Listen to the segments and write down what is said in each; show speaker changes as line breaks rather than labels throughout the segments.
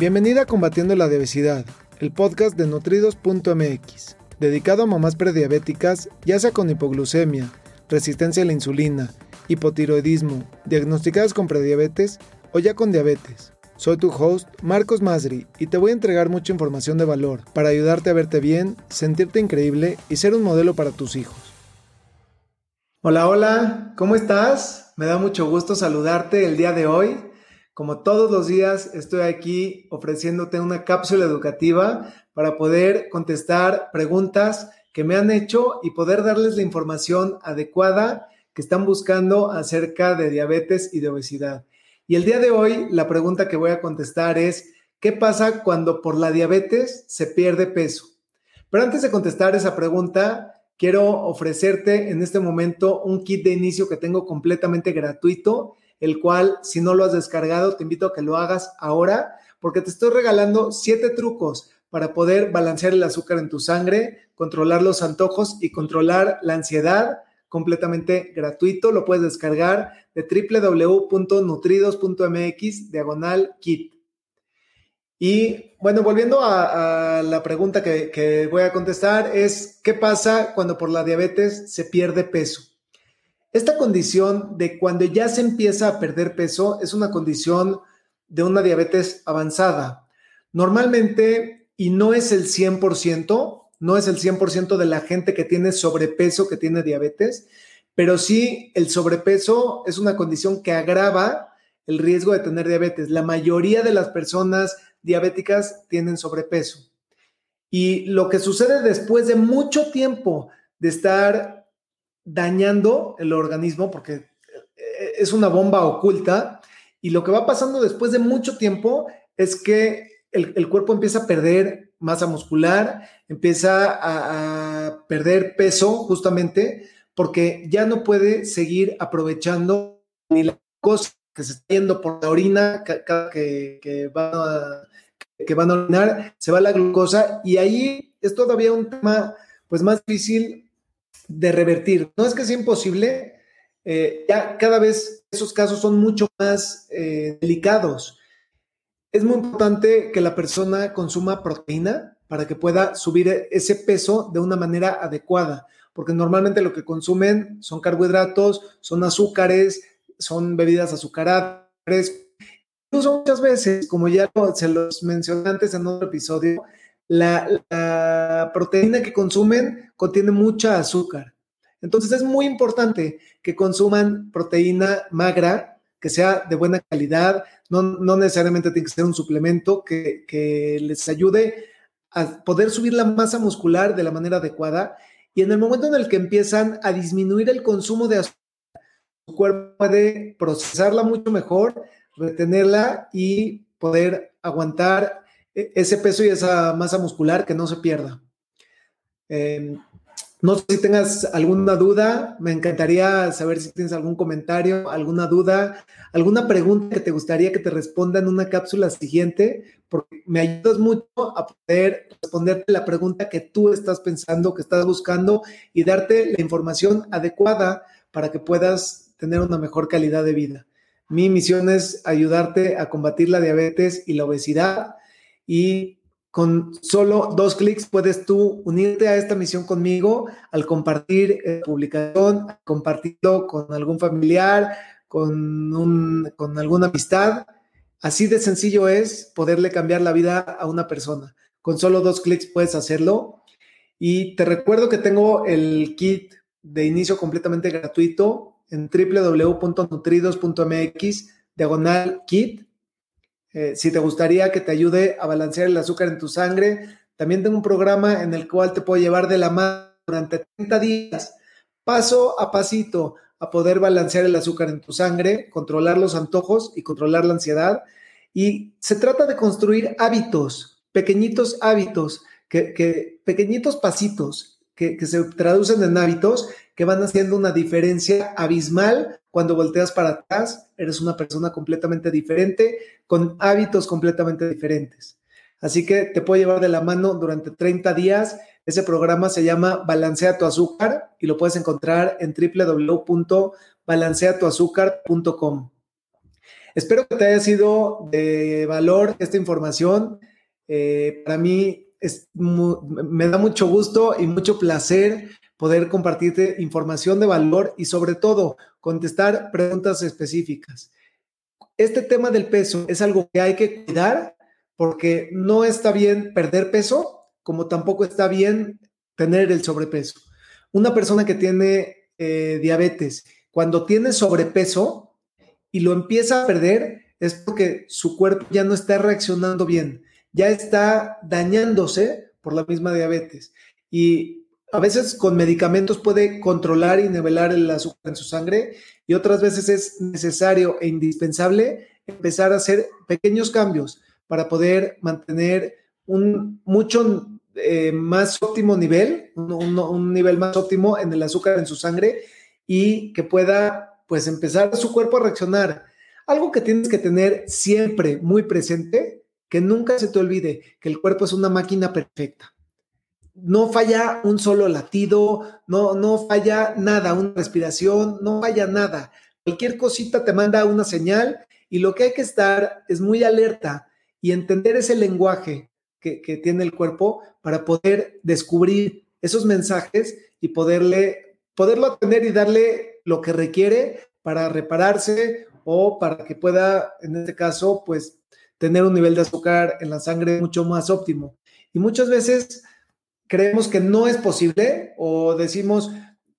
Bienvenida a Combatiendo la Obesidad, el podcast de nutridos.mx, dedicado a mamás prediabéticas, ya sea con hipoglucemia, resistencia a la insulina, hipotiroidismo, diagnosticadas con prediabetes o ya con diabetes. Soy tu host, Marcos Masri, y te voy a entregar mucha información de valor para ayudarte a verte bien, sentirte increíble y ser un modelo para tus hijos. Hola, hola, ¿cómo estás? Me da mucho gusto saludarte el día de hoy. Como todos los días, estoy aquí ofreciéndote una cápsula educativa para poder contestar preguntas que me han hecho y poder darles la información adecuada que están buscando acerca de diabetes y de obesidad. Y el día de hoy, la pregunta que voy a contestar es, ¿qué pasa cuando por la diabetes se pierde peso? Pero antes de contestar esa pregunta, quiero ofrecerte en este momento un kit de inicio que tengo completamente gratuito el cual si no lo has descargado, te invito a que lo hagas ahora, porque te estoy regalando siete trucos para poder balancear el azúcar en tu sangre, controlar los antojos y controlar la ansiedad completamente gratuito. Lo puedes descargar de www.nutridos.mx diagonal kit. Y bueno, volviendo a, la pregunta que, que voy a contestar es, ¿qué pasa cuando por la diabetes se pierde peso? Esta condición de cuando ya se empieza a perder peso es una condición de una diabetes avanzada. Normalmente, y no es el 100%, no es el 100% de la gente que tiene sobrepeso que tiene diabetes, pero sí el sobrepeso es una condición que agrava el riesgo de tener diabetes. La mayoría de las personas diabéticas tienen sobrepeso. Y lo que sucede después de mucho tiempo de estar dañando el organismo porque eh, es una bomba oculta. Y lo que va pasando después de mucho tiempo es que el, cuerpo empieza a perder masa muscular, empieza a, perder peso justamente porque ya no puede seguir aprovechando ni la cosa que se está yendo por la orina cada que, que, van a, que van a orinar, se va la glucosa. Y ahí es todavía un tema pues más difícil de revertir. No es que sea imposible, eh, ya cada vez esos casos son mucho más eh, delicados. Es muy importante que la persona consuma proteína para que pueda subir ese peso de una manera adecuada, porque normalmente lo que consumen son carbohidratos, son azúcares, son bebidas azucaradas, incluso muchas veces, como ya se los mencioné antes en otro episodio, la, proteína que consumen contiene mucha azúcar. Entonces es muy importante que consuman proteína magra, que sea de buena calidad, no, necesariamente tiene que ser un suplemento que, que, les ayude a poder subir la masa muscular de la manera adecuada. Y en el momento en el que empiezan a disminuir el consumo de azúcar, su cuerpo puede procesarla mucho mejor, retenerla y poder aguantar ese peso y esa masa muscular que no se pierda. Em, no sé si tengas alguna duda, me encantaría saber si tienes algún comentario, alguna duda, alguna pregunta que te gustaría que te responda en una cápsula siguiente, porque me ayudas mucho a poder responderte la pregunta que tú estás pensando, que estás buscando y darte la información adecuada para que puedas tener una mejor calidad de vida. Mi misión es ayudarte a combatir la diabetes y la obesidad y con solo dos clics puedes tú unirte a esta misión conmigo al compartir la publicación, compartirlo con algún familiar, con, un, con alguna amistad. Así de sencillo es poderle cambiar la vida a una persona. Con solo dos clics puedes hacerlo. Y te recuerdo que tengo el kit de inicio completamente gratuito en www.nutridos.mx diagonal kit eh, si te gustaría que te ayude a balancear el azúcar en tu sangre, también tengo un programa en el cual te puedo llevar de la mano durante 30 días, paso a pasito, a poder balancear el azúcar en tu sangre, controlar los antojos y controlar la ansiedad. Y se trata de construir hábitos, pequeñitos hábitos, que, pequeñitos pasitos que, que se traducen en hábitos que van haciendo una diferencia abismal cuando volteas para atrás, eres una persona completamente diferente, con hábitos completamente diferentes. Así que te puedo llevar de la mano durante 30 días. Ese programa se llama Balancea tu azúcar y lo puedes encontrar en www.balanceatuazúcar.com. Espero que te haya sido de valor esta información. Eh, para mí me da mucho gusto y mucho placer poder compartirte información de valor y sobre todo contestar preguntas específicas. Este tema del peso es algo que hay que cuidar porque no está bien perder peso, como tampoco está bien tener el sobrepeso. Una persona que tiene eh, diabetes, cuando tiene sobrepeso y lo empieza a perder, es porque su cuerpo ya no está reaccionando bien, ya está dañándose por la misma diabetes. Y a veces con medicamentos puede controlar y nivelar el azúcar en su sangre y otras veces es necesario e indispensable empezar a hacer pequeños cambios para poder mantener un mucho eh, más óptimo nivel, un, nivel más óptimo en el azúcar en su sangre y que pueda pues empezar su cuerpo a reaccionar. Algo que tienes que tener siempre muy presente, que nunca se te olvide que el cuerpo es una máquina perfecta. No falla un solo latido, no, no falla nada, una respiración, no falla nada. Cualquier cosita te manda una señal y lo que hay que estar es muy alerta y entender ese lenguaje que, tiene el cuerpo para poder descubrir esos mensajes y poderle, poderlo atender y darle lo que requiere para repararse o para que pueda, en este caso, pues tener un nivel de azúcar en la sangre mucho más óptimo. Y muchas veces creemos que no es posible o decimos,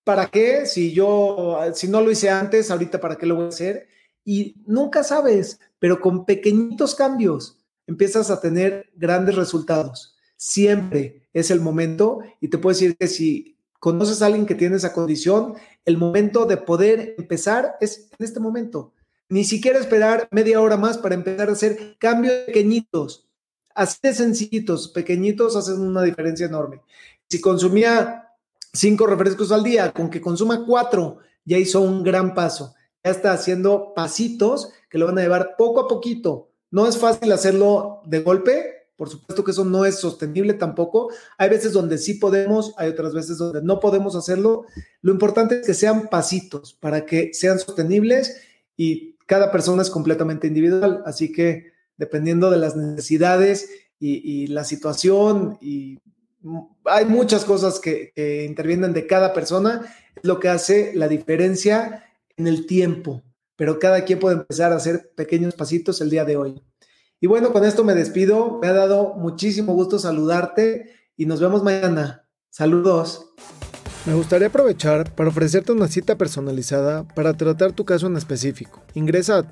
¿para qué? Si yo, si no lo hice antes, ahorita para qué lo voy a hacer? Y nunca sabes, pero con pequeñitos cambios, empiezas a tener grandes resultados. Siempre es el momento y te puedo decir que si conoces a alguien que tiene esa condición, el momento de poder empezar es en este momento. Ni siquiera esperar media hora más para empezar a hacer cambios pequeñitos. Así de sencillitos, pequeñitos, hacen una diferencia enorme. Si consumía cinco refrescos al día, con que consuma cuatro, ya hizo un gran paso. Ya está haciendo pasitos que lo van a llevar poco a poquito no es fácil hacerlo de golpe, por supuesto que eso no es sostenible tampoco. Hay veces donde sí podemos, hay otras veces donde no podemos hacerlo. Lo importante es que sean pasitos para que sean sostenibles y cada persona es completamente individual, así que dependiendo de las necesidades y, la situación y hay muchas cosas que, que intervienen de cada persona, es lo que hace la diferencia en el tiempo pero cada quien puede empezar a hacer pequeños pasitos el día de hoy. Y bueno, con esto me despido. Me ha dado muchísimo gusto saludarte y nos vemos mañana. Saludos.
Me gustaría aprovechar para ofrecerte una cita personalizada para tratar tu caso en específico. Ingresa a